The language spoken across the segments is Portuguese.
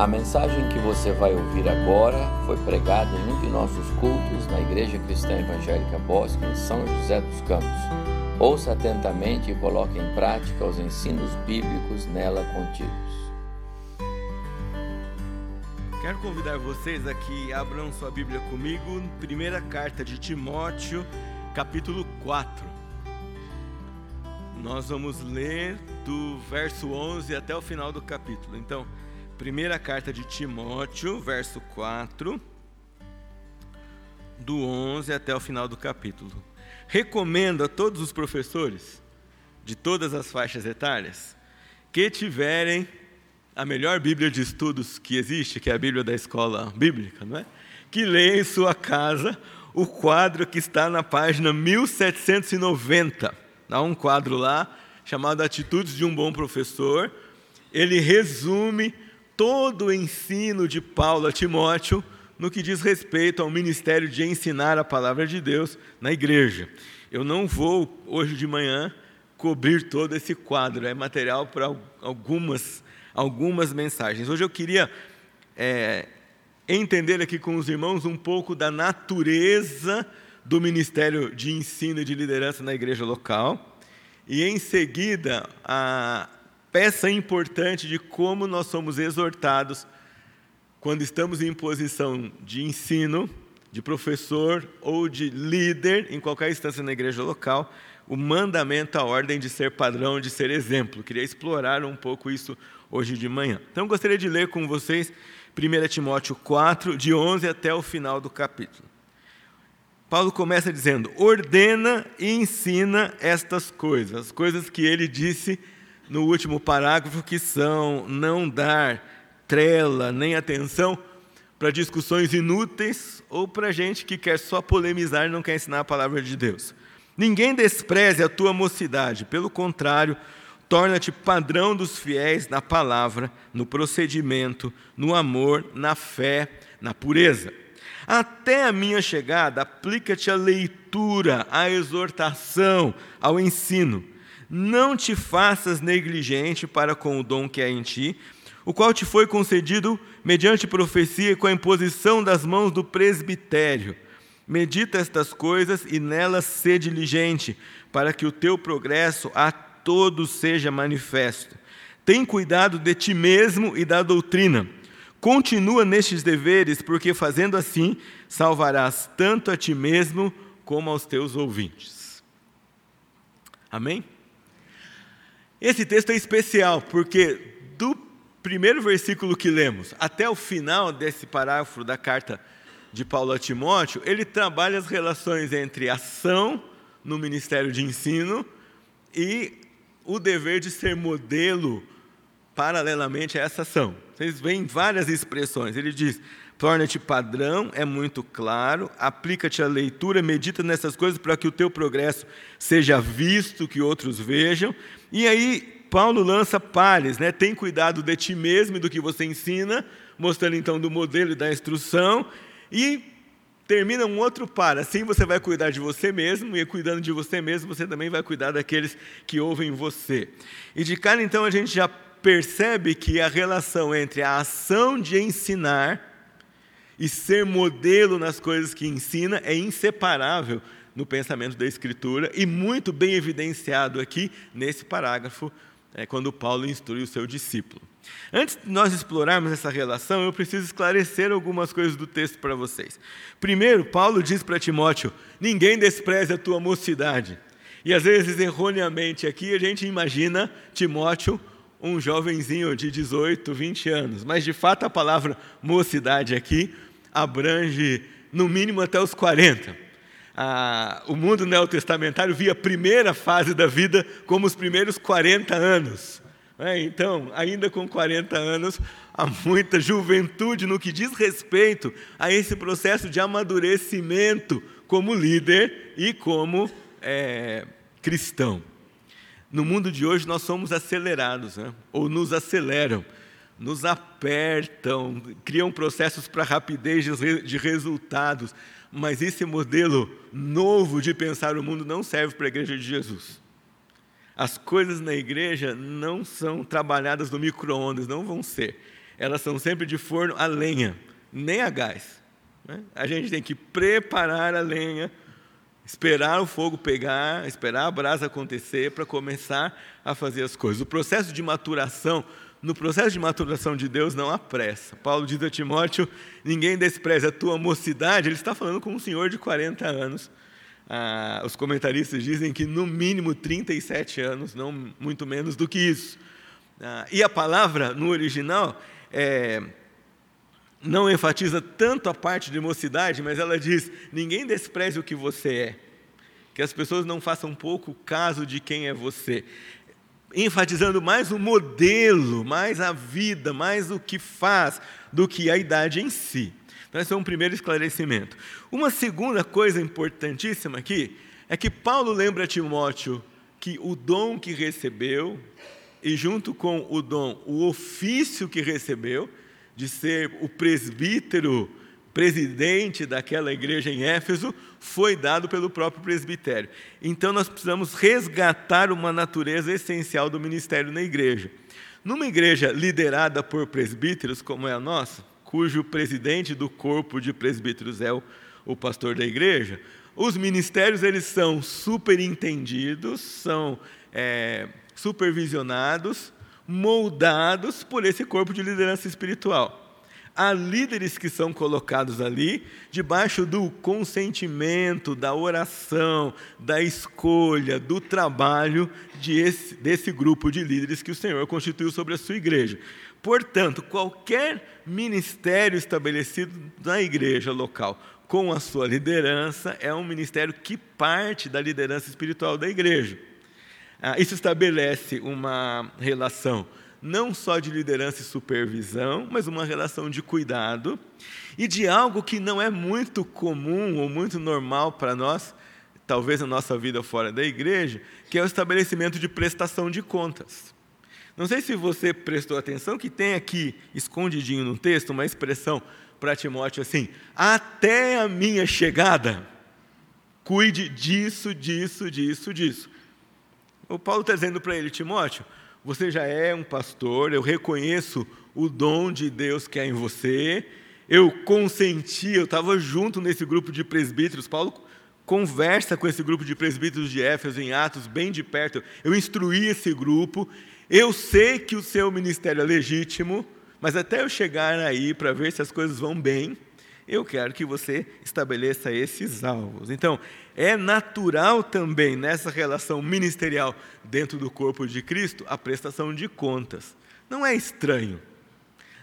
A mensagem que você vai ouvir agora foi pregada em um de nossos cultos na Igreja Cristã Evangélica Bosque, em São José dos Campos. Ouça atentamente e coloque em prática os ensinos bíblicos nela contidos. Quero convidar vocês aqui, abram sua Bíblia comigo, primeira carta de Timóteo, capítulo 4. Nós vamos ler do verso 11 até o final do capítulo. Então, Primeira carta de Timóteo, verso 4, do 11 até o final do capítulo. Recomendo a todos os professores de todas as faixas etárias que tiverem a melhor Bíblia de estudos que existe, que é a Bíblia da escola bíblica, não é? Que leiam em sua casa o quadro que está na página 1790. Há um quadro lá chamado Atitudes de um Bom Professor. Ele resume todo o ensino de Paulo a Timóteo no que diz respeito ao ministério de ensinar a palavra de Deus na igreja. Eu não vou, hoje de manhã, cobrir todo esse quadro, é material para algumas, algumas mensagens. Hoje eu queria é, entender aqui com os irmãos um pouco da natureza do ministério de ensino e de liderança na igreja local, e em seguida a peça importante de como nós somos exortados quando estamos em posição de ensino, de professor ou de líder em qualquer instância na igreja local, o mandamento, a ordem de ser padrão, de ser exemplo. Queria explorar um pouco isso hoje de manhã. Então, gostaria de ler com vocês 1 Timóteo 4, de 11 até o final do capítulo. Paulo começa dizendo: ordena e ensina estas coisas, as coisas que ele disse no último parágrafo, que são não dar trela nem atenção para discussões inúteis ou para gente que quer só polemizar e não quer ensinar a palavra de Deus. Ninguém despreze a tua mocidade, pelo contrário, torna-te padrão dos fiéis na palavra, no procedimento, no amor, na fé, na pureza. Até a minha chegada, aplica-te a leitura, a exortação, ao ensino. Não te faças negligente para com o dom que há em ti, o qual te foi concedido mediante profecia com a imposição das mãos do presbitério. Medita estas coisas e nelas sê diligente, para que o teu progresso a todos seja manifesto. Tem cuidado de ti mesmo e da doutrina. Continua nestes deveres, porque fazendo assim salvarás tanto a ti mesmo como aos teus ouvintes. Amém? Esse texto é especial porque do primeiro versículo que lemos até o final desse parágrafo da carta de Paulo a Timóteo, ele trabalha as relações entre ação no ministério de ensino e o dever de ser modelo paralelamente a essa ação. Vocês veem várias expressões. Ele diz: torna-te padrão, é muito claro, aplica-te a leitura, medita nessas coisas para que o teu progresso seja visto, que outros vejam. E aí Paulo lança pares, né? Tem cuidado de ti mesmo e do que você ensina, mostrando então do modelo e da instrução, e termina um outro par. Assim você vai cuidar de você mesmo, e cuidando de você mesmo, você também vai cuidar daqueles que ouvem você. E de cara então a gente já percebe que a relação entre a ação de ensinar e ser modelo nas coisas que ensina é inseparável no pensamento da Escritura e muito bem evidenciado aqui nesse parágrafo, é, quando Paulo instrui o seu discípulo. Antes de nós explorarmos essa relação, eu preciso esclarecer algumas coisas do texto para vocês. Primeiro, Paulo diz para Timóteo: ninguém despreze a tua mocidade. E às vezes, erroneamente, aqui a gente imagina Timóteo um jovenzinho de 18, 20 anos. Mas de fato a palavra mocidade aqui abrange no mínimo até os 40 a, o mundo neotestamentário via a primeira fase da vida como os primeiros 40 anos. É, então, ainda com 40 anos, há muita juventude no que diz respeito a esse processo de amadurecimento como líder e como é, cristão. No mundo de hoje, nós somos acelerados, né? ou nos aceleram, nos apertam, criam processos para rapidez de resultados, mas esse modelo novo de pensar o mundo não serve para a igreja de Jesus. As coisas na igreja não são trabalhadas no micro-ondas, não vão ser. elas são sempre de forno a lenha, nem a gás. Né? A gente tem que preparar a lenha, esperar o fogo pegar, esperar a brasa acontecer para começar a fazer as coisas. O processo de maturação, no processo de maturação de Deus não há pressa. Paulo diz a Timóteo: ninguém despreza a tua mocidade. Ele está falando com um senhor de 40 anos. Ah, os comentaristas dizem que no mínimo 37 anos, não muito menos do que isso. Ah, e a palavra no original é, não enfatiza tanto a parte de mocidade, mas ela diz: ninguém despreze o que você é, que as pessoas não façam pouco caso de quem é você, enfatizando mais o modelo, mais a vida, mais o que faz, do que a idade em si. Então, esse é um primeiro esclarecimento. Uma segunda coisa importantíssima aqui é que Paulo lembra a Timóteo que o dom que recebeu, e junto com o dom, o ofício que recebeu, de ser o presbítero presidente daquela igreja em Éfeso, foi dado pelo próprio presbitério. Então nós precisamos resgatar uma natureza essencial do ministério na igreja. Numa igreja liderada por presbíteros, como é a nossa, cujo presidente do corpo de presbíteros é o, o pastor da igreja, os ministérios eles são superentendidos, são é, supervisionados, moldados por esse corpo de liderança espiritual. Há líderes que são colocados ali debaixo do consentimento, da oração, da escolha, do trabalho de esse, desse grupo de líderes que o Senhor constituiu sobre a sua igreja. Portanto, qualquer ministério estabelecido na igreja local com a sua liderança é um ministério que parte da liderança espiritual da igreja. Ah, isso estabelece uma relação não só de liderança e supervisão, mas uma relação de cuidado e de algo que não é muito comum ou muito normal para nós, talvez na nossa vida fora da igreja, que é o estabelecimento de prestação de contas. Não sei se você prestou atenção que tem aqui, escondidinho no texto, uma expressão para Timóteo assim: até a minha chegada, cuide disso, disso, disso, disso. O Paulo está dizendo para ele, Timóteo, você já é um pastor, eu reconheço o dom de Deus que há em você, eu consenti, eu estava junto nesse grupo de presbíteros, Paulo conversa com esse grupo de presbíteros de Éfeso em Atos, bem de perto, eu instruí esse grupo, eu sei que o seu ministério é legítimo, mas até eu chegar aí para ver se as coisas vão bem, eu quero que você estabeleça esses alvos. Então, é natural também nessa relação ministerial dentro do corpo de Cristo a prestação de contas. Não é estranho,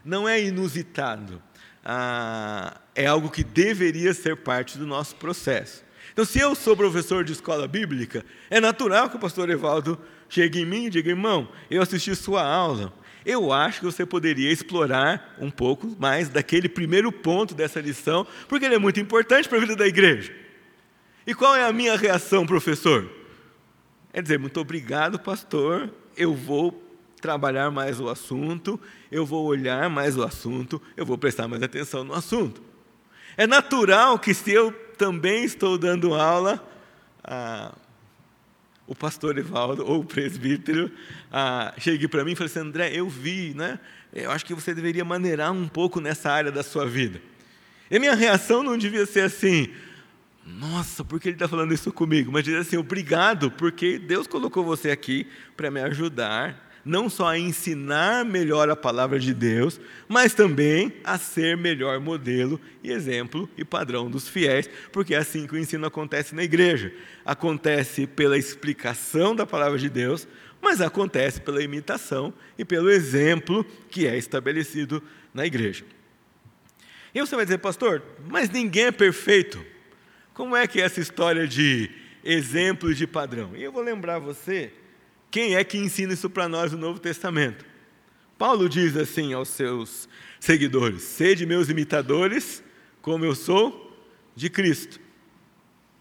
não é inusitado. Ah, é algo que deveria ser parte do nosso processo. Então, se eu sou professor de escola bíblica, é natural que o pastor Evaldo chegue em mim e diga: irmão, eu assisti sua aula, eu acho que você poderia explorar um pouco mais daquele primeiro ponto dessa lição, porque ele é muito importante para a vida da igreja. E qual é a minha reação, professor? É dizer, muito obrigado, pastor, eu vou trabalhar mais o assunto, eu vou olhar mais o assunto, eu vou prestar mais atenção no assunto. É natural que se eu também estou dando aula, ah, o pastor Evaldo, ou o presbítero, ah, chegue para mim e fale assim, André, eu vi, né? eu acho que você deveria maneirar um pouco nessa área da sua vida. E minha reação não devia ser assim, nossa, por que ele está falando isso comigo? Mas dizer assim, obrigado, porque Deus colocou você aqui para me ajudar, não só a ensinar melhor a palavra de Deus, mas também a ser melhor modelo e exemplo e padrão dos fiéis, porque é assim que o ensino acontece na igreja. Acontece pela explicação da palavra de Deus, mas acontece pela imitação e pelo exemplo que é estabelecido na igreja. E você vai dizer, pastor, mas ninguém é perfeito. Como é que é essa história de exemplo de padrão? E eu vou lembrar você quem é que ensina isso para nós no Novo Testamento. Paulo diz assim aos seus seguidores: Sede meus imitadores, como eu sou de Cristo.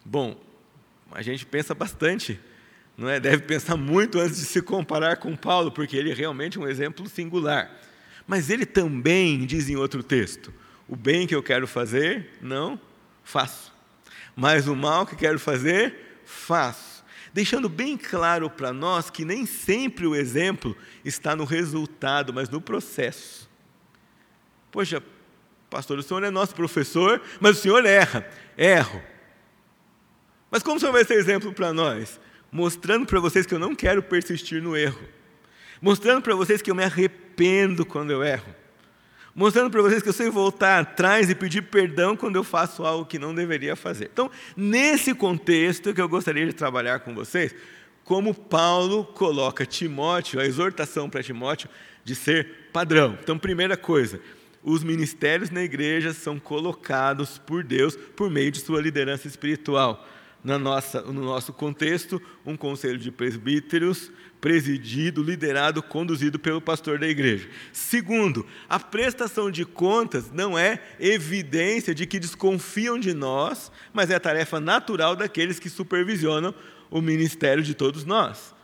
Bom, a gente pensa bastante, não é? Deve pensar muito antes de se comparar com Paulo, porque ele é realmente um exemplo singular. Mas ele também diz em outro texto: O bem que eu quero fazer, não faço mas o mal que quero fazer, faço. Deixando bem claro para nós que nem sempre o exemplo está no resultado, mas no processo. Poxa, pastor, o senhor é nosso professor, mas o senhor erra. Erro. Mas como o senhor vai ser exemplo para nós? Mostrando para vocês que eu não quero persistir no erro. Mostrando para vocês que eu me arrependo quando eu erro. Mostrando para vocês que eu sei voltar atrás e pedir perdão quando eu faço algo que não deveria fazer. Então, nesse contexto que eu gostaria de trabalhar com vocês, como Paulo coloca Timóteo, a exortação para Timóteo de ser padrão. Então, primeira coisa, os ministérios na igreja são colocados por Deus por meio de sua liderança espiritual. Na nossa, no nosso contexto, um conselho de presbíteros presidido, liderado, conduzido pelo pastor da igreja. Segundo, a prestação de contas não é evidência de que desconfiam de nós, mas é tarefa natural daqueles que supervisionam o ministério de todos nós.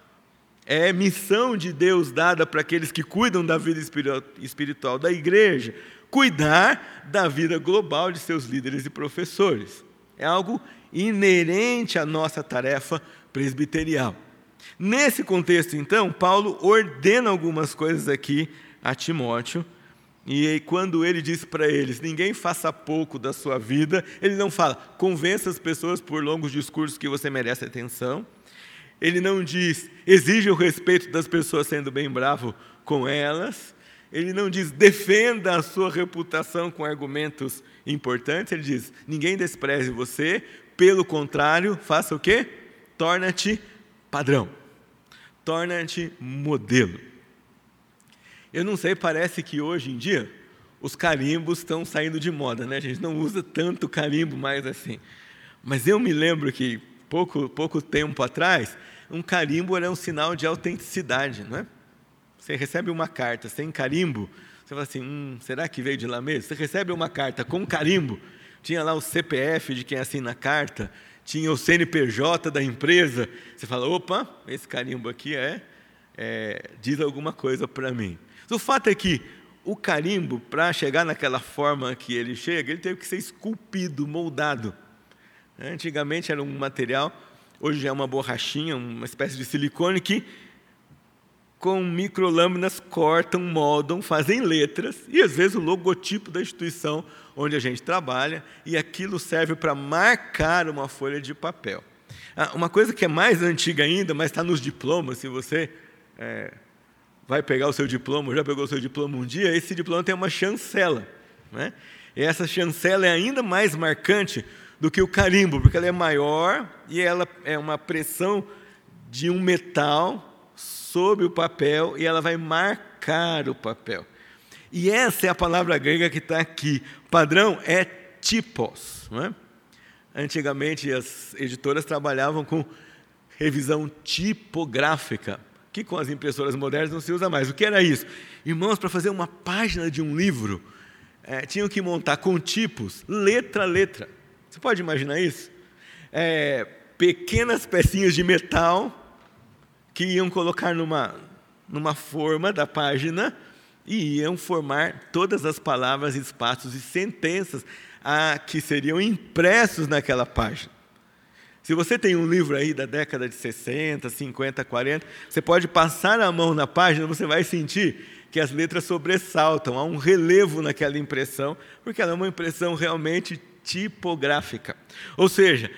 É missão de Deus dada para aqueles que cuidam da vida espiritual da igreja, cuidar da vida global de seus líderes e professores. É algo inerente à nossa tarefa presbiterial. Nesse contexto, então, Paulo ordena algumas coisas aqui a Timóteo, e quando ele diz para eles: ninguém faça pouco da sua vida, ele não fala, convença as pessoas por longos discursos que você merece atenção. Ele não diz, exige o respeito das pessoas sendo bem bravo com elas. Ele não diz, defenda a sua reputação com argumentos importantes. Ele diz, ninguém despreze você, pelo contrário, faça o quê? Torna-te padrão. Torna-te modelo. Eu não sei, parece que hoje em dia os carimbos estão saindo de moda, né? A gente não usa tanto carimbo mais assim. Mas eu me lembro que pouco, pouco tempo atrás, um carimbo era um sinal de autenticidade, não é? Você recebe uma carta sem carimbo, você fala assim, hum, será que veio de lá mesmo? Você recebe uma carta com carimbo, tinha lá o CPF de quem assina a carta, tinha o CNPJ da empresa, você fala, opa, esse carimbo aqui é, é diz alguma coisa para mim. O fato é que o carimbo, para chegar naquela forma que ele chega, ele teve que ser esculpido, moldado. Antigamente era um material, hoje é uma borrachinha, uma espécie de silicone que, com microlâminas, cortam, moldam, fazem letras e às vezes o logotipo da instituição onde a gente trabalha, e aquilo serve para marcar uma folha de papel. Ah, uma coisa que é mais antiga ainda, mas está nos diplomas, se você é, vai pegar o seu diploma, já pegou o seu diploma um dia, esse diploma tem uma chancela. Né? E essa chancela é ainda mais marcante do que o carimbo, porque ela é maior e ela é uma pressão de um metal sobre o papel e ela vai marcar o papel. E essa é a palavra grega que está aqui. O padrão é tipos. É? Antigamente as editoras trabalhavam com revisão tipográfica que com as impressoras modernas não se usa mais. O que era isso? Irmãos, para fazer uma página de um livro, é, tinham que montar com tipos, letra a letra. Você pode imaginar isso? É, pequenas pecinhas de metal que iam colocar numa, numa forma da página e iam formar todas as palavras, espaços e sentenças a, que seriam impressos naquela página. Se você tem um livro aí da década de 60, 50, 40, você pode passar a mão na página, você vai sentir que as letras sobressaltam, há um relevo naquela impressão, porque ela é uma impressão realmente tipográfica. Ou seja,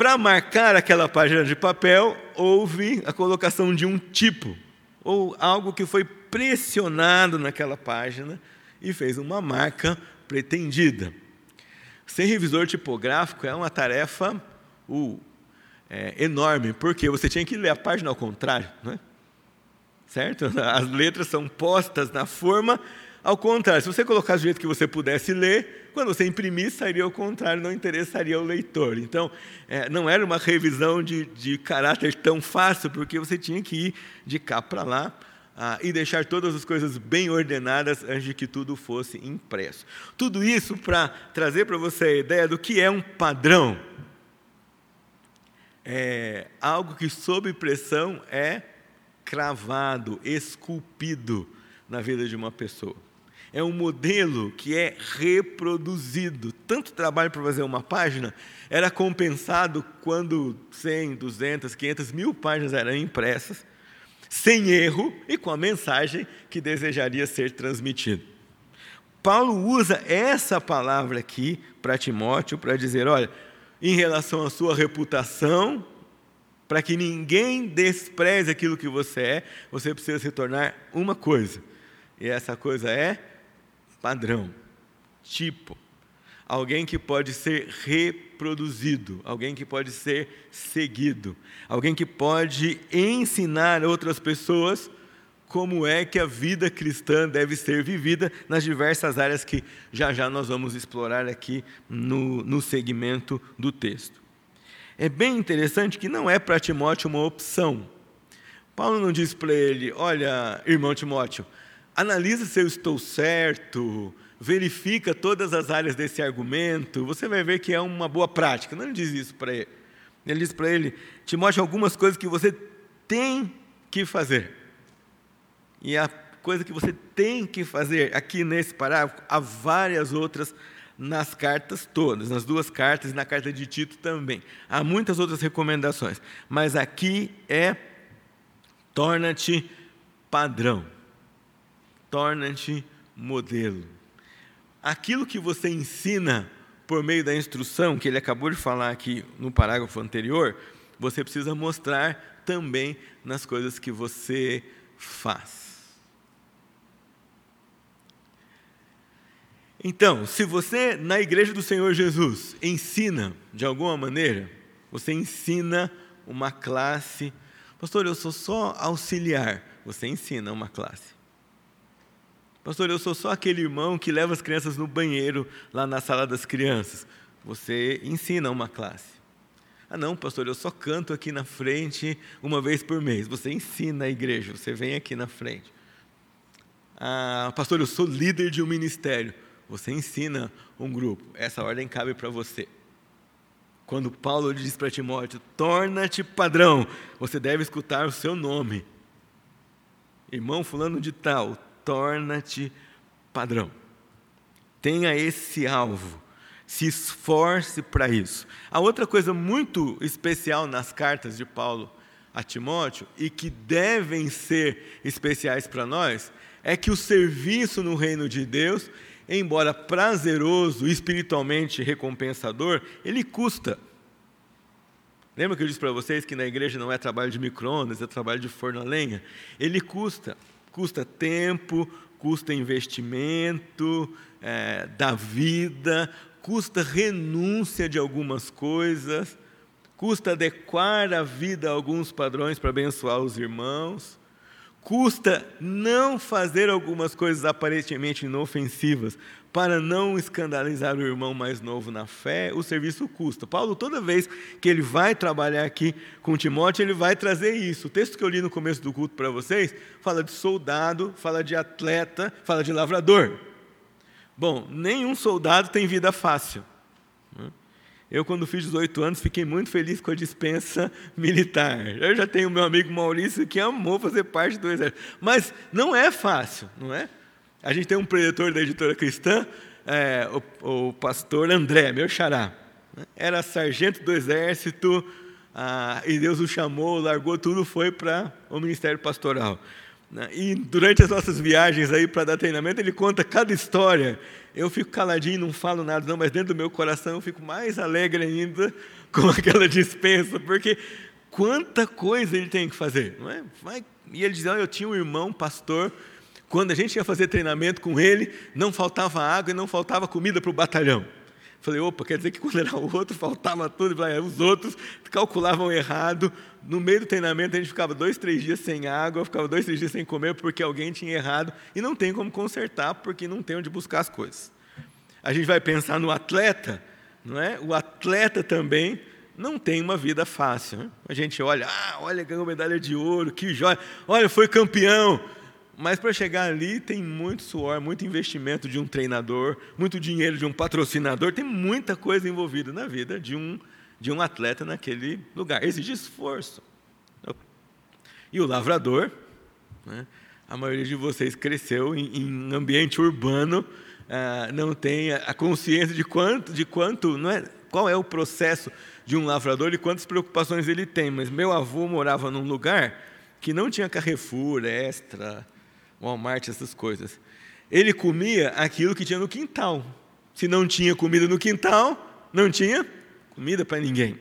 para marcar aquela página de papel, houve a colocação de um tipo, ou algo que foi pressionado naquela página e fez uma marca pretendida. Ser revisor tipográfico é uma tarefa uh, é, enorme, porque você tinha que ler a página ao contrário, não é? certo? As letras são postas na forma ao contrário. Se você colocasse do jeito que você pudesse ler, quando você imprimisse, sairia ao contrário, não interessaria ao leitor. Então, é, não era uma revisão de, de caráter tão fácil, porque você tinha que ir de cá para lá ah, e deixar todas as coisas bem ordenadas antes de que tudo fosse impresso. Tudo isso para trazer para você a ideia do que é um padrão é algo que, sob pressão, é cravado, esculpido na vida de uma pessoa. É um modelo que é reproduzido. Tanto trabalho para fazer uma página era compensado quando 100, 200, 500 mil páginas eram impressas, sem erro e com a mensagem que desejaria ser transmitida. Paulo usa essa palavra aqui para Timóteo para dizer: olha, em relação à sua reputação, para que ninguém despreze aquilo que você é, você precisa se tornar uma coisa. E essa coisa é padrão, tipo. Alguém que pode ser reproduzido, alguém que pode ser seguido, alguém que pode ensinar outras pessoas como é que a vida cristã deve ser vivida nas diversas áreas que já já nós vamos explorar aqui no, no segmento do texto. É bem interessante que não é para Timóteo uma opção. Paulo não diz para ele: olha, irmão Timóteo, analisa se eu estou certo, verifica todas as áreas desse argumento, você vai ver que é uma boa prática. Não diz isso para ele. Ele diz para ele: Timóteo, algumas coisas que você tem que fazer. E a coisa que você tem que fazer aqui nesse parágrafo, há várias outras nas cartas todas, nas duas cartas e na carta de Tito também. Há muitas outras recomendações, mas aqui é torna-te padrão, torna-te modelo. Aquilo que você ensina por meio da instrução, que ele acabou de falar aqui no parágrafo anterior, você precisa mostrar também nas coisas que você faz. Então, se você na igreja do Senhor Jesus ensina de alguma maneira, você ensina uma classe, pastor, eu sou só auxiliar, você ensina uma classe. Pastor, eu sou só aquele irmão que leva as crianças no banheiro lá na sala das crianças. Você ensina uma classe. Ah, não, pastor, eu só canto aqui na frente uma vez por mês. Você ensina a igreja, você vem aqui na frente. Ah, pastor, eu sou líder de um ministério. Você ensina um grupo. Essa ordem cabe para você. Quando Paulo diz para Timóteo: torna-te padrão, você deve escutar o seu nome. Irmão Fulano de Tal, torna-te padrão. Tenha esse alvo. Se esforce para isso. A outra coisa muito especial nas cartas de Paulo a Timóteo e que devem ser especiais para nós é que o serviço no reino de Deus embora prazeroso, espiritualmente recompensador, ele custa. Lembra que eu disse para vocês que na igreja não é trabalho de micro-ondas, é trabalho de forno a lenha? Ele custa. Custa tempo, custa investimento é, da vida, custa renúncia de algumas coisas, custa adequar a vida a alguns padrões para abençoar os irmãos. Custa não fazer algumas coisas aparentemente inofensivas para não escandalizar o irmão mais novo na fé, o serviço custa. Paulo, toda vez que ele vai trabalhar aqui com Timóteo, ele vai trazer isso. O texto que eu li no começo do culto para vocês fala de soldado, fala de atleta, fala de lavrador. Bom, nenhum soldado tem vida fácil. Né? Eu, quando fiz 18 anos, fiquei muito feliz com a dispensa militar. Eu já tenho meu amigo Maurício que amou fazer parte do exército. Mas não é fácil, não é? A gente tem um preditor da editora cristã, é, o, o, pastor André, meu xará. Era sargento do exército, ah, e Deus o chamou, largou tudo, foi para o ministério pastoral. Né? E durante as nossas viagens aí para dar treinamento, ele conta cada história eu fico caladinho, não falo nada, não, mas dentro do meu coração eu fico mais alegre ainda com aquela dispensa, porque quanta coisa ele tem que fazer, não é? Vai, e ele dizia: oh, eu tinha um irmão pastor, quando a gente ia fazer treinamento com ele, não faltava água e não faltava comida para o batalhão. Falei, opa, quer dizer que quando era o outro faltava tudo, os outros calculavam errado. No meio do treinamento a gente ficava dois, três dias sem água, ficava dois, três dias sem comer porque alguém tinha errado e não tem como consertar porque não tem onde buscar as coisas. A gente vai pensar no atleta, não é? O atleta também não tem uma vida fácil. Né? A gente olha, ah, olha, ganhou medalha de ouro, que joia, olha, foi campeão. Mas para chegar ali tem muito suor, muito investimento de um treinador, muito dinheiro de um patrocinador, tem muita coisa envolvida na vida de um, de um atleta naquele lugar. Exige esforço. E o lavrador, né, a maioria de vocês cresceu em, em ambiente urbano, ah, não tem a consciência de quanto, de quanto, não é, qual é o processo de um lavrador e quantas preocupações ele tem. Mas meu avô morava num lugar que não tinha Carrefour, Extra, Walmart, essas coisas. ele comia aquilo que tinha no quintal. Se não tinha comida no quintal, não tinha comida para ninguém.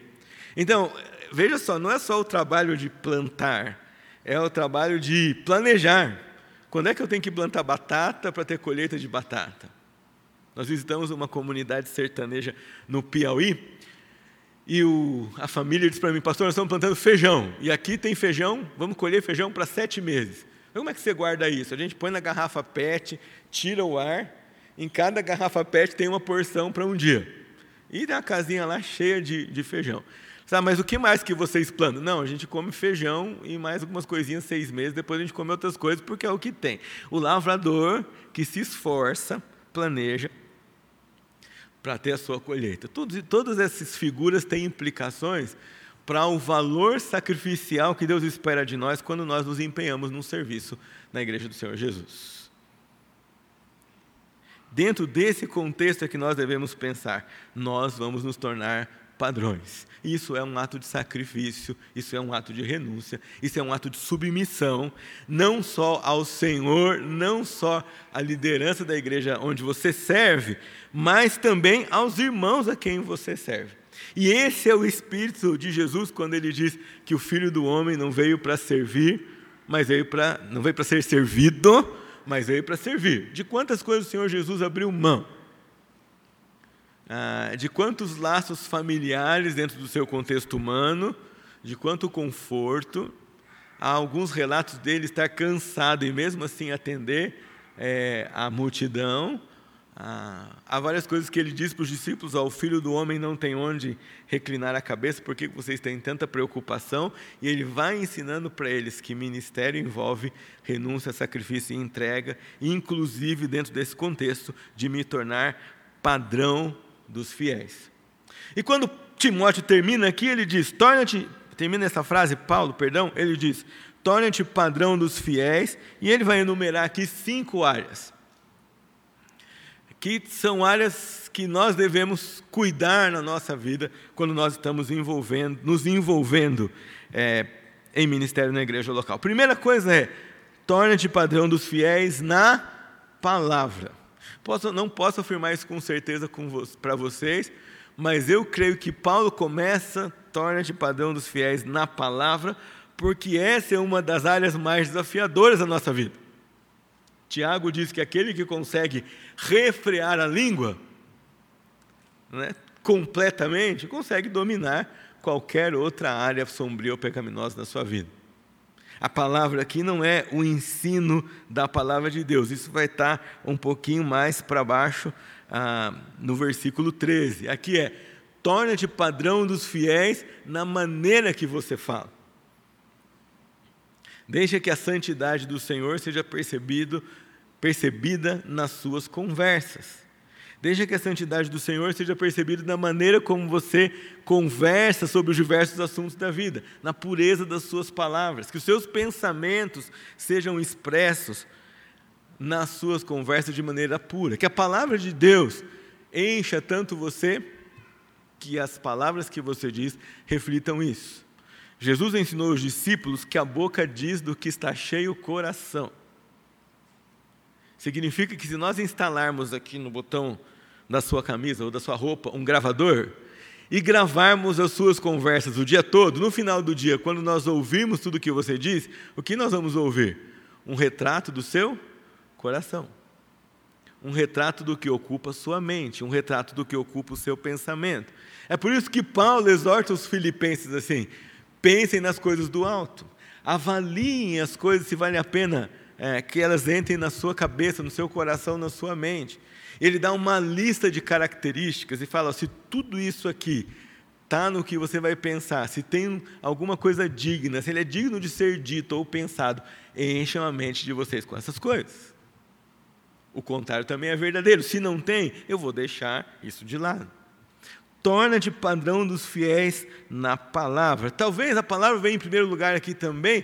Então, veja só, não é só o trabalho de plantar, é o trabalho de planejar. Quando é que eu tenho que plantar batata para ter colheita de batata? Nós visitamos uma comunidade sertaneja no Piauí e o, a família disse para mim, pastor, nós estamos plantando feijão. E aqui tem feijão, vamos colher feijão para sete meses. Como é que você guarda isso? A gente põe na garrafa PET, tira o ar, em cada garrafa PET tem uma porção para um dia. E tem a casinha lá cheia de, de feijão. Sabe, mas o que mais que vocês plantam? Não, a gente come feijão e mais algumas coisinhas seis meses, depois a gente come outras coisas, porque é o que tem. O lavrador que se esforça, planeja para ter a sua colheita. Todos, todas essas figuras têm implicações para o valor sacrificial que Deus espera de nós quando nós nos empenhamos num serviço na igreja do Senhor Jesus. Dentro desse contexto é que nós devemos pensar, nós vamos nos tornar padrões. Isso é um ato de sacrifício, isso é um ato de renúncia, isso é um ato de submissão, não só ao Senhor, não só à liderança da igreja onde você serve, mas também aos irmãos a quem você serve. E esse é o espírito de Jesus quando ele diz que o filho do homem não veio para servir, mas veio para não veio para ser servido, mas veio para servir. De quantas coisas o Senhor Jesus abriu mão? Ah, de quantos laços familiares dentro do seu contexto humano, de quanto conforto. Há alguns relatos dele estar cansado e mesmo assim atender é, a multidão. Ah, há várias coisas que ele diz para os discípulos: ó, o filho do homem não tem onde reclinar a cabeça, por que vocês têm tanta preocupação? E ele vai ensinando para eles que ministério envolve renúncia, sacrifício e entrega, inclusive dentro desse contexto de me tornar padrão dos fiéis. E quando Timóteo termina aqui, ele diz: torna-te, termina essa frase, Paulo, perdão, ele diz: torna-te padrão dos fiéis, e ele vai enumerar aqui cinco áreas que são áreas que nós devemos cuidar na nossa vida quando nós estamos envolvendo, nos envolvendo é, em ministério na igreja local. Primeira coisa é, torna-te padrão dos fiéis na palavra. Posso, não posso afirmar isso com certeza para vocês, mas eu creio que Paulo começa, torna-te padrão dos fiéis na palavra, porque essa é uma das áreas mais desafiadoras da nossa vida. Tiago diz que aquele que consegue refrear a língua né, completamente, consegue dominar qualquer outra área sombria ou pecaminosa na sua vida. A palavra aqui não é o ensino da palavra de Deus, isso vai estar um pouquinho mais para baixo ah, no versículo 13. Aqui é: torna-te padrão dos fiéis na maneira que você fala. Deixa que a santidade do Senhor seja percebido, percebida nas suas conversas. Deixa que a santidade do Senhor seja percebida na maneira como você conversa sobre os diversos assuntos da vida, na pureza das suas palavras, que os seus pensamentos sejam expressos nas suas conversas de maneira pura, que a palavra de Deus encha tanto você que as palavras que você diz reflitam isso. Jesus ensinou os discípulos que a boca diz do que está cheio o coração. Significa que se nós instalarmos aqui no botão da sua camisa ou da sua roupa um gravador e gravarmos as suas conversas o dia todo, no final do dia, quando nós ouvirmos tudo o que você diz, o que nós vamos ouvir? Um retrato do seu coração. Um retrato do que ocupa sua mente, um retrato do que ocupa o seu pensamento. É por isso que Paulo exorta os filipenses assim: Pensem nas coisas do alto. Avaliem as coisas se vale a pena é, que elas entrem na sua cabeça, no seu coração, na sua mente. Ele dá uma lista de características e fala: se tudo isso aqui está no que você vai pensar, se tem alguma coisa digna, se ele é digno de ser dito ou pensado, encham a mente de vocês com essas coisas. O contrário também é verdadeiro. Se não tem, eu vou deixar isso de lado torna-te padrão dos fiéis na palavra. Talvez a palavra venha em primeiro lugar aqui também,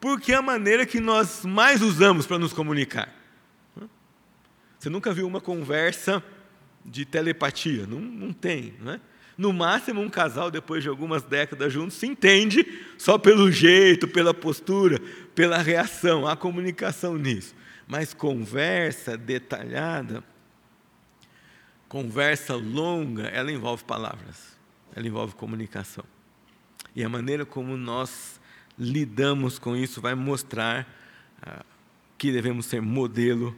porque é a maneira que nós mais usamos para nos comunicar. Você nunca viu uma conversa de telepatia? Não, não tem, não é? No máximo, um casal, depois de algumas décadas juntos, se entende só pelo jeito, pela postura, pela reação. Há comunicação nisso. Mas conversa detalhada, conversa longa, ela envolve palavras, ela envolve comunicação. E a maneira como nós lidamos com isso vai mostrar ah, que devemos ser modelo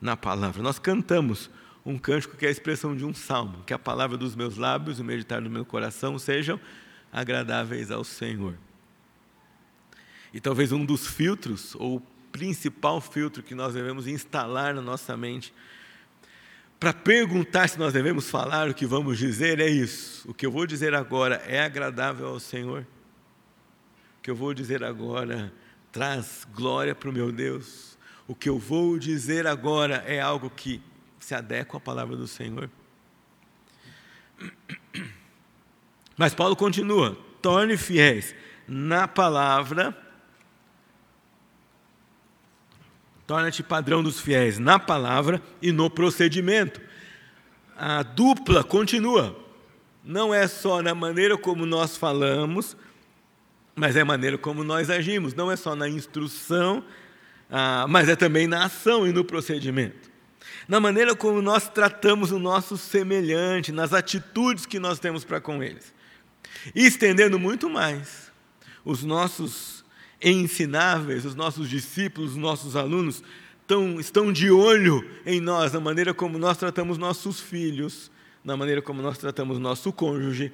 na palavra. Nós cantamos um cântico que é a expressão de um salmo, que a palavra dos meus lábios e o meditar do meu coração sejam agradáveis ao Senhor. E talvez um dos filtros, ou o principal filtro que nós devemos instalar na nossa mente, para perguntar se nós devemos falar o que vamos dizer, é isso. O que eu vou dizer agora é agradável ao Senhor? O que eu vou dizer agora traz glória para o meu Deus? O que eu vou dizer agora é algo que se adequa à palavra do Senhor. Mas Paulo continua: torne fiéis na palavra, torna-te padrão dos fiéis na palavra e no procedimento. A dupla continua. Não é só na maneira como nós falamos, mas é a maneira como nós agimos. Não é só na instrução, ah, mas é também na ação e no procedimento na maneira como nós tratamos o nosso semelhante, nas atitudes que nós temos para com eles. E estendendo muito mais, os nossos ensináveis, os nossos discípulos, os nossos alunos, estão, estão de olho em nós, na maneira como nós tratamos nossos filhos, na maneira como nós tratamos nosso cônjuge.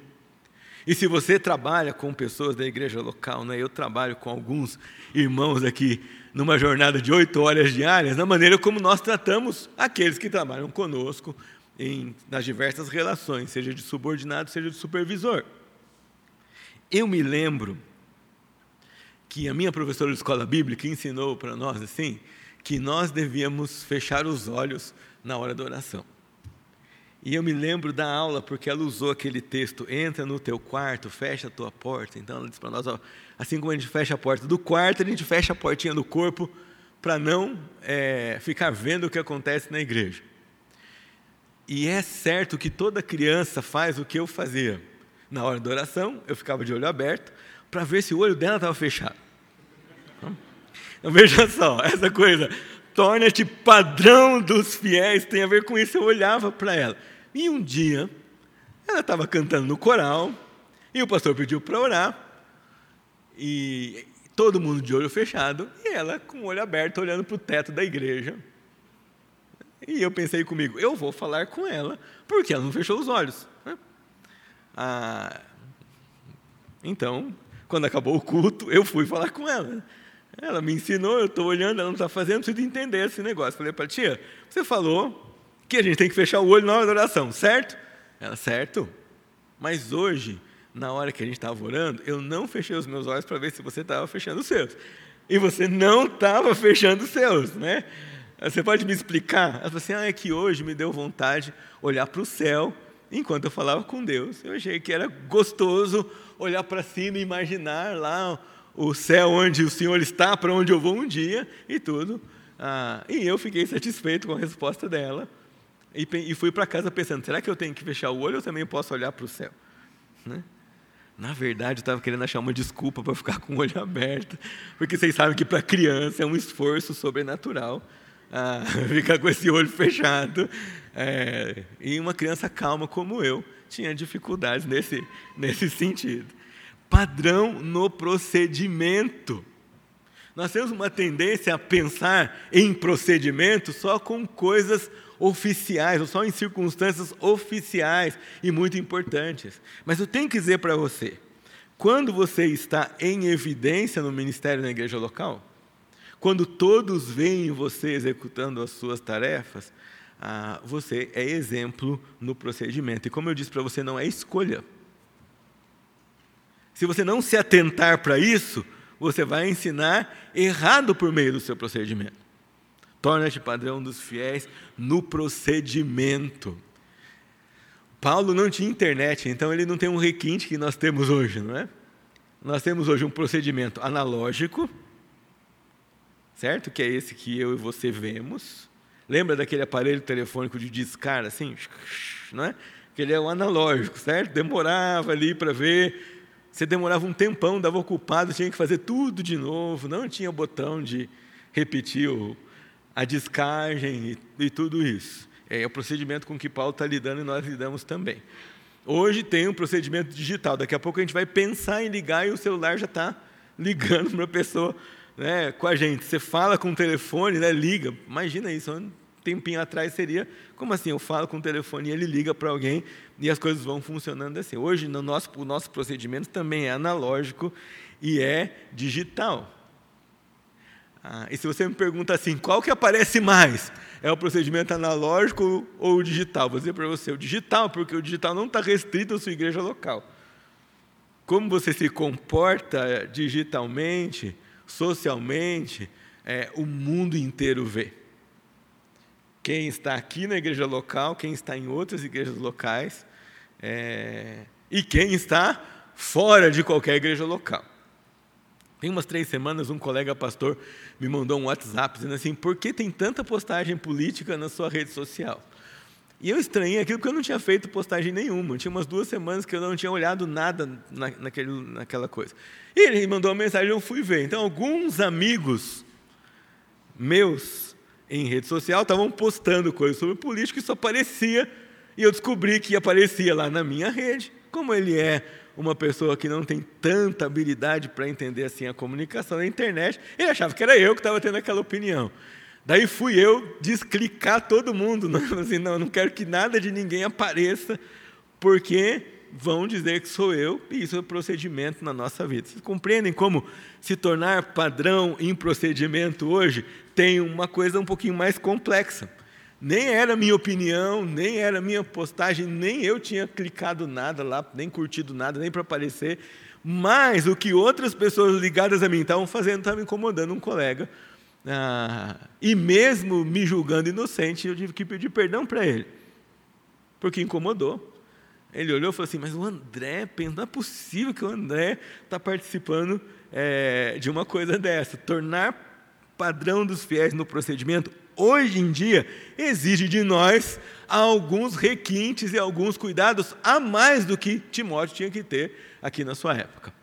E se você trabalha com pessoas da igreja local, né, eu trabalho com alguns irmãos aqui numa jornada de oito horas diárias, na maneira como nós tratamos aqueles que trabalham conosco em, nas diversas relações, seja de subordinado, seja de supervisor. Eu me lembro que a minha professora de escola bíblica ensinou para nós assim, que nós devíamos fechar os olhos na hora da oração. E eu me lembro da aula porque ela usou aquele texto: entra no teu quarto, fecha a tua porta. Então ela disse para nós: ó, assim como a gente fecha a porta do quarto, a gente fecha a portinha do corpo para não é, ficar vendo o que acontece na igreja. E é certo que toda criança faz o que eu fazia. Na hora da oração, eu ficava de olho aberto para ver se o olho dela estava fechado. Então veja só, essa coisa, torna-te padrão dos fiéis, tem a ver com isso. Eu olhava para ela. E um dia, ela estava cantando no coral, e o pastor pediu para orar, e todo mundo de olho fechado, e ela com o olho aberto, olhando para o teto da igreja. E eu pensei comigo, eu vou falar com ela, porque ela não fechou os olhos. Né? Ah, então, quando acabou o culto, eu fui falar com ela. Ela me ensinou, eu estou olhando, ela não está fazendo, preciso entender esse negócio. Falei para tia, você falou que a gente tem que fechar o olho na hora da oração, certo? Ela, certo. Mas hoje, na hora que a gente estava orando, eu não fechei os meus olhos para ver se você estava fechando os seus. E você não estava fechando os seus, né? Você pode me explicar? Ela falou assim: ah, é que hoje me deu vontade olhar para o céu enquanto eu falava com Deus. Eu achei que era gostoso olhar para cima e imaginar lá o céu onde o Senhor está, para onde eu vou um dia e tudo. Ah, e eu fiquei satisfeito com a resposta dela e, e fui para casa pensando: será que eu tenho que fechar o olho ou também posso olhar para o céu? Né? Na verdade, eu estava querendo achar uma desculpa para ficar com o olho aberto, porque vocês sabem que para criança é um esforço sobrenatural ah, ficar com esse olho fechado. É, e uma criança calma como eu tinha dificuldades nesse, nesse sentido padrão no procedimento. Nós temos uma tendência a pensar em procedimento só com coisas oficiais, ou só em circunstâncias oficiais e muito importantes. Mas eu tenho que dizer para você, quando você está em evidência no ministério na igreja local, quando todos veem você executando as suas tarefas, ah, você é exemplo no procedimento. E como eu disse para você, não é escolha. Se você não se atentar para isso, você vai ensinar errado por meio do seu procedimento. Torna-te padrão dos fiéis no procedimento. Paulo não tinha internet, então ele não tem um requinte que nós temos hoje, não é? Nós temos hoje um procedimento analógico, certo? Que é esse que eu e você vemos. Lembra daquele aparelho telefônico de discar, assim? Não é? porque ele é o analógico, certo? Demorava ali para ver, você demorava um tempão, dava ocupado, tinha que fazer tudo de novo, não tinha botão de repetir a descagem e, e tudo isso. É o procedimento com que Paulo está lidando e nós lidamos também. Hoje tem um procedimento digital, daqui a pouco a gente vai pensar em ligar e o celular já está ligando para a pessoa né, com a gente. Você fala com o telefone, né, liga. Imagina isso, um tempinho atrás seria, como assim? Eu falo com o telefone e ele liga para alguém e as coisas vão funcionando assim. Hoje, no nosso, o nosso procedimento também é analógico e é digital. Ah, e se você me pergunta assim, qual que aparece mais? É o procedimento analógico ou o digital? Vou dizer para você, o digital, porque o digital não está restrito à sua igreja local. Como você se comporta digitalmente, socialmente, é, o mundo inteiro vê. Quem está aqui na igreja local, quem está em outras igrejas locais, é, e quem está fora de qualquer igreja local. Tem umas três semanas, um colega pastor me mandou um WhatsApp dizendo assim: por que tem tanta postagem política na sua rede social? E eu estranhei aquilo porque eu não tinha feito postagem nenhuma. Tinha umas duas semanas que eu não tinha olhado nada na, naquele, naquela coisa. E ele mandou uma mensagem, eu fui ver. Então, alguns amigos meus em rede social estavam postando coisas sobre política e isso aparecia. E eu descobri que aparecia lá na minha rede. Como ele é uma pessoa que não tem tanta habilidade para entender assim a comunicação na internet, ele achava que era eu que estava tendo aquela opinião. Daí fui eu desclicar todo mundo, não, assim, não, não quero que nada de ninguém apareça, porque vão dizer que sou eu, e isso é procedimento na nossa vida. Vocês compreendem como se tornar padrão em procedimento hoje tem uma coisa um pouquinho mais complexa nem era minha opinião, nem era minha postagem, nem eu tinha clicado nada lá, nem curtido nada, nem para aparecer. Mas o que outras pessoas ligadas a mim estavam fazendo estava incomodando um colega. Ah, e mesmo me julgando inocente, eu tive que pedir perdão para ele, porque incomodou. Ele olhou e falou assim: Mas o André, não é possível que o André está participando é, de uma coisa dessa. Tornar padrão dos fiéis no procedimento hoje em dia, exige de nós alguns requintes e alguns cuidados a mais do que Timóteo tinha que ter aqui na sua época.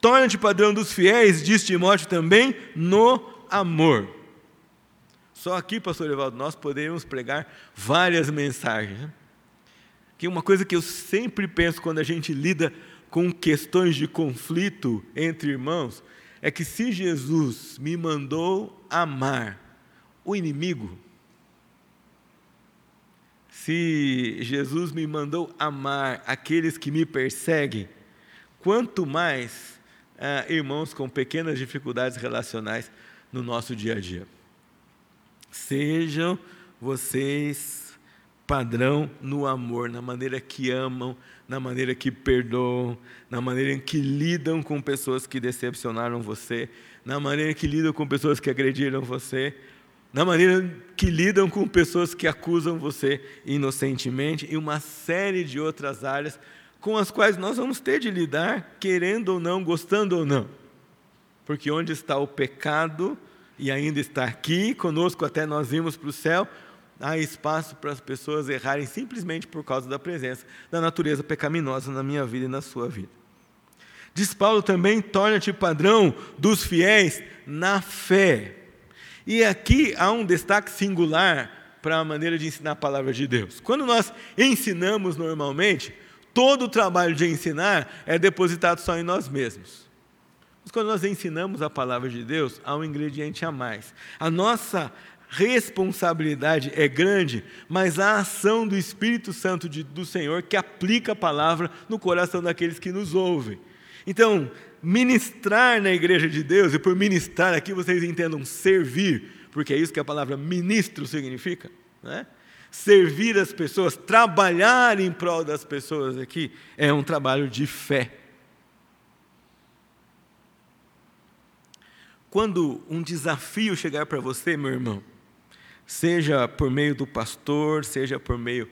Torna-te padrão dos fiéis, diz Timóteo também, no amor. Só aqui, pastor Evaldo, nós poderíamos pregar várias mensagens. Né? Que uma coisa que eu sempre penso quando a gente lida com questões de conflito entre irmãos é que se Jesus me mandou amar o inimigo. Se Jesus me mandou amar aqueles que me perseguem, quanto mais ah, irmãos com pequenas dificuldades relacionais no nosso dia a dia. Sejam vocês padrão no amor, na maneira que amam, na maneira que perdoam, na maneira em que lidam com pessoas que decepcionaram você, na maneira que lidam com pessoas que agrediram você, na maneira que lidam com pessoas que acusam você inocentemente e uma série de outras áreas com as quais nós vamos ter de lidar, querendo ou não, gostando ou não. Porque onde está o pecado e ainda está aqui conosco até nós irmos para o céu, há espaço para as pessoas errarem simplesmente por causa da presença da natureza pecaminosa na minha vida e na sua vida. Diz Paulo também: torna-te padrão dos fiéis na fé. E aqui há um destaque singular para a maneira de ensinar a palavra de Deus. Quando nós ensinamos normalmente, todo o trabalho de ensinar é depositado só em nós mesmos. Mas quando nós ensinamos a palavra de Deus, há um ingrediente a mais. A nossa responsabilidade é grande, mas a ação do Espírito Santo de, do Senhor que aplica a palavra no coração daqueles que nos ouvem. Então, ministrar na igreja de Deus, e por ministrar aqui vocês entendam servir, porque é isso que a palavra ministro significa, né? servir as pessoas, trabalhar em prol das pessoas aqui, é um trabalho de fé. Quando um desafio chegar para você, meu irmão, seja por meio do pastor, seja por meio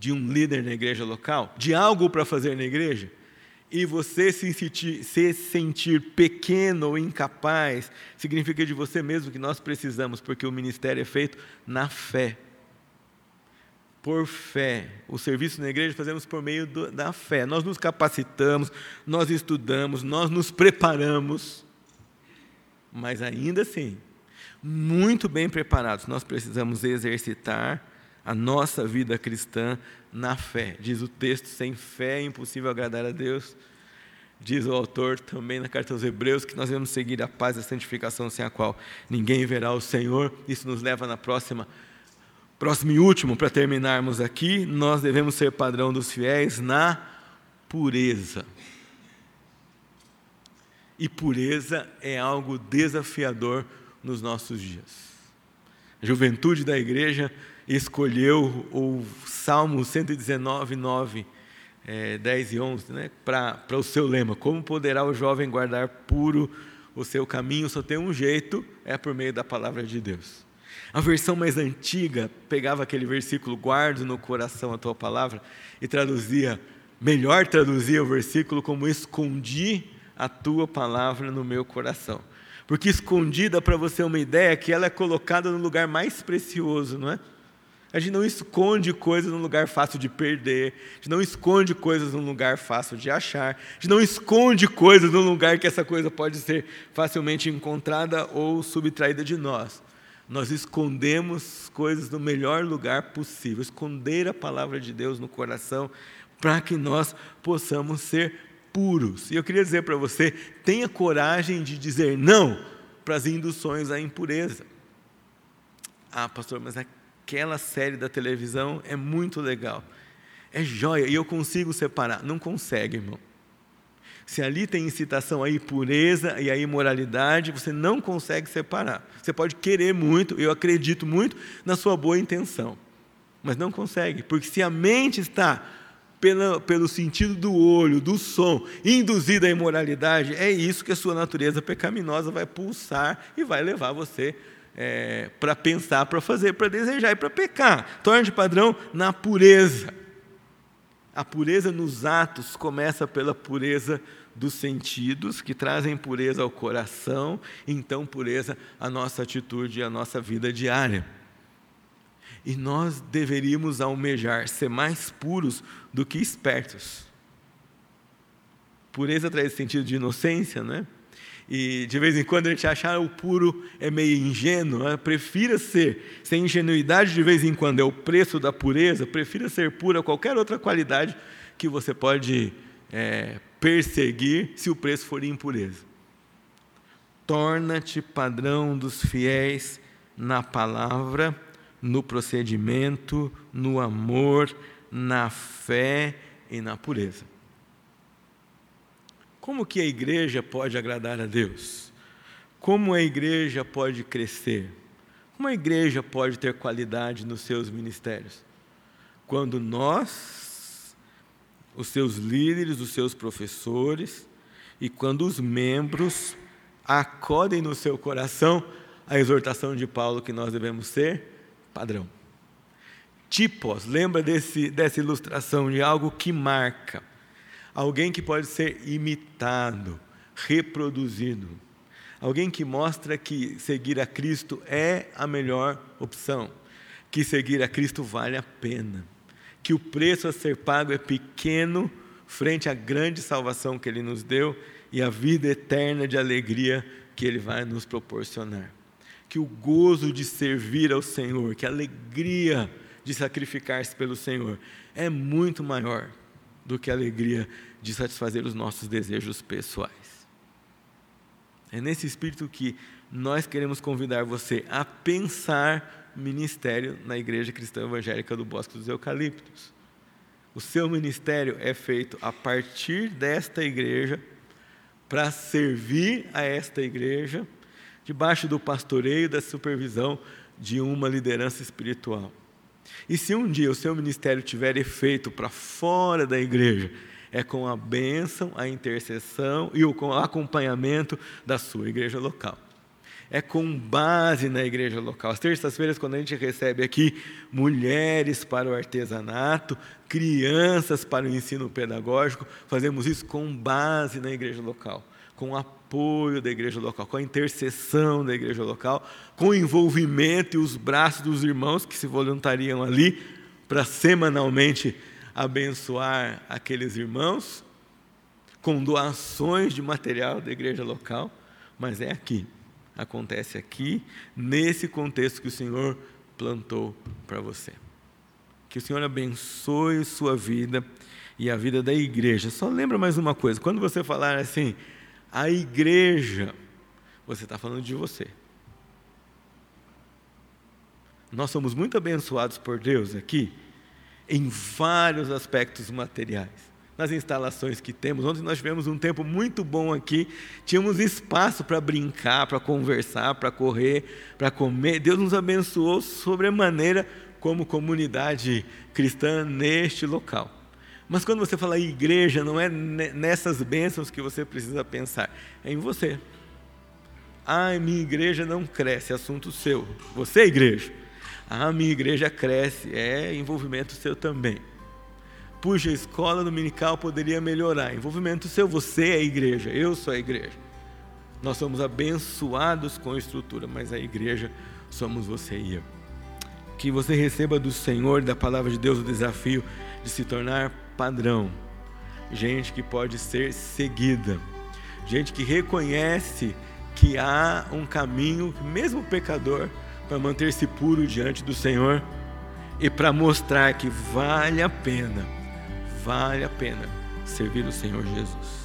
de, um líder na igreja local, de algo para fazer na igreja, e você se sentir, se sentir pequeno ou incapaz, significa de você mesmo que nós precisamos, porque o ministério é feito na fé. por fé. O serviço na igreja fazemos por meio do, da fé. Nós nos capacitamos, nós estudamos, nós nos preparamos, mas ainda assim, muito bem preparados, nós precisamos exercitar a nossa vida cristã na fé. Diz o texto: sem fé é impossível agradar a Deus. Diz o autor também na carta aos Hebreus que nós devemos seguir a paz e a santificação sem a qual ninguém verá o Senhor. Isso nos leva na próxima, próximo e último, para terminarmos aqui, nós devemos ser padrão dos fiéis na pureza. E pureza é algo desafiador nos nossos dias. A juventude da igreja escolheu o Salmo 119, 9 é, 10 e 11, né, para o seu lema. Como poderá o jovem guardar puro o seu caminho? Só tem um jeito, é por meio da palavra de Deus. A versão mais antiga pegava aquele versículo, guardo no coração a tua palavra, e traduzia, melhor traduzia o versículo como escondi a tua palavra no meu coração. Porque escondida, para você uma ideia, é que ela é colocada no lugar mais precioso, não é? A gente não esconde coisas num lugar fácil de perder, a gente não esconde coisas num lugar fácil de achar, a gente não esconde coisas num lugar que essa coisa pode ser facilmente encontrada ou subtraída de nós. Nós escondemos coisas no melhor lugar possível, esconder a palavra de Deus no coração para que nós possamos ser E eu queria dizer para você: tenha coragem de dizer não para as induções à impureza. Ah, pastor, mas aquela série da televisão é muito legal. É joia, e eu consigo separar. Não consegue, irmão. Se ali tem incitação à impureza e à imoralidade, você não consegue separar. Você pode querer muito, eu acredito muito na sua boa intenção, mas não consegue, porque se a mente está pela, pelo sentido do olho, do som, induzida à imoralidade, é isso que a sua natureza pecaminosa vai pulsar e vai levar você é, para pensar, para fazer, para desejar e para pecar. Torne padrão na pureza. A pureza nos atos começa pela pureza dos sentidos, que trazem pureza ao coração, então pureza à nossa atitude e à nossa vida diária. E nós deveríamos almejar ser mais puros do que espertos. Pureza traz sentido de inocência, não é? E de vez em quando a gente acha que o puro é meio ingênuo, né? prefira ser, sem ingenuidade de vez em quando é o preço da pureza, prefira ser pura qualquer outra qualidade que você pode é, perseguir se o preço for impureza. Torna-te padrão dos fiéis na palavra, no procedimento, no amor, na fé e na pureza. Como que a igreja pode agradar a Deus? Como a igreja pode crescer? Como a igreja pode ter qualidade nos seus ministérios? Quando nós, os seus líderes, os seus professores, e quando os membros acodem no seu coração a exortação de Paulo que nós devemos ser padrão. Tipos, lembra desse, dessa ilustração de algo que marca alguém que pode ser imitado, reproduzido, alguém que mostra que seguir a Cristo é a melhor opção, que seguir a Cristo vale a pena, que o preço a ser pago é pequeno frente à grande salvação que Ele nos deu e a vida eterna de alegria que Ele vai nos proporcionar. Que o gozo de servir ao Senhor, que a alegria de sacrificar-se pelo Senhor é muito maior do que a alegria de satisfazer os nossos desejos pessoais. É nesse espírito que nós queremos convidar você a pensar ministério na Igreja Cristã Evangélica do Bosque dos Eucaliptos. O seu ministério é feito a partir desta igreja, para servir a esta igreja, debaixo do pastoreio, da supervisão de uma liderança espiritual. E se um dia o seu ministério tiver efeito para fora da igreja, é com a bênção, a intercessão e o com o acompanhamento da sua igreja local. É com base na igreja local. As terças-feiras, quando a gente recebe aqui mulheres para o artesanato, crianças para o ensino pedagógico, fazemos isso com base na igreja local, com o apoio da igreja local, com a intercessão da igreja local, com o envolvimento e os braços dos irmãos que se voluntariam ali para semanalmente abençoar aqueles irmãos com doações de material da igreja local, mas é aqui, acontece aqui, nesse contexto que o Senhor plantou para você. Que o Senhor abençoe sua vida e a vida da igreja. Só lembra mais uma coisa: quando você falar assim, a igreja, você está falando de você. Nós somos muito abençoados por Deus aqui, em vários aspectos materiais. Nas instalações que temos, ontem nós tivemos um tempo muito bom aqui, tínhamos espaço para brincar, para conversar, para correr, para comer. Deus nos abençoou sobremaneira como comunidade cristã neste local. Mas quando você fala igreja, não é nessas bênçãos que você precisa pensar, é em você. Ah, minha igreja não cresce, assunto seu. Você é igreja. Ah, minha igreja cresce, é envolvimento seu também. Puxa, a escola dominical poderia melhorar. Envolvimento seu, você é igreja, eu sou a igreja. Nós somos abençoados com a estrutura, mas a igreja somos você e eu. Que você receba do Senhor, da palavra de Deus, o desafio de se tornar padrão. Gente que pode ser seguida. Gente que reconhece que há um caminho, mesmo pecador, para manter-se puro diante do Senhor e para mostrar que vale a pena, vale a pena servir o Senhor Jesus.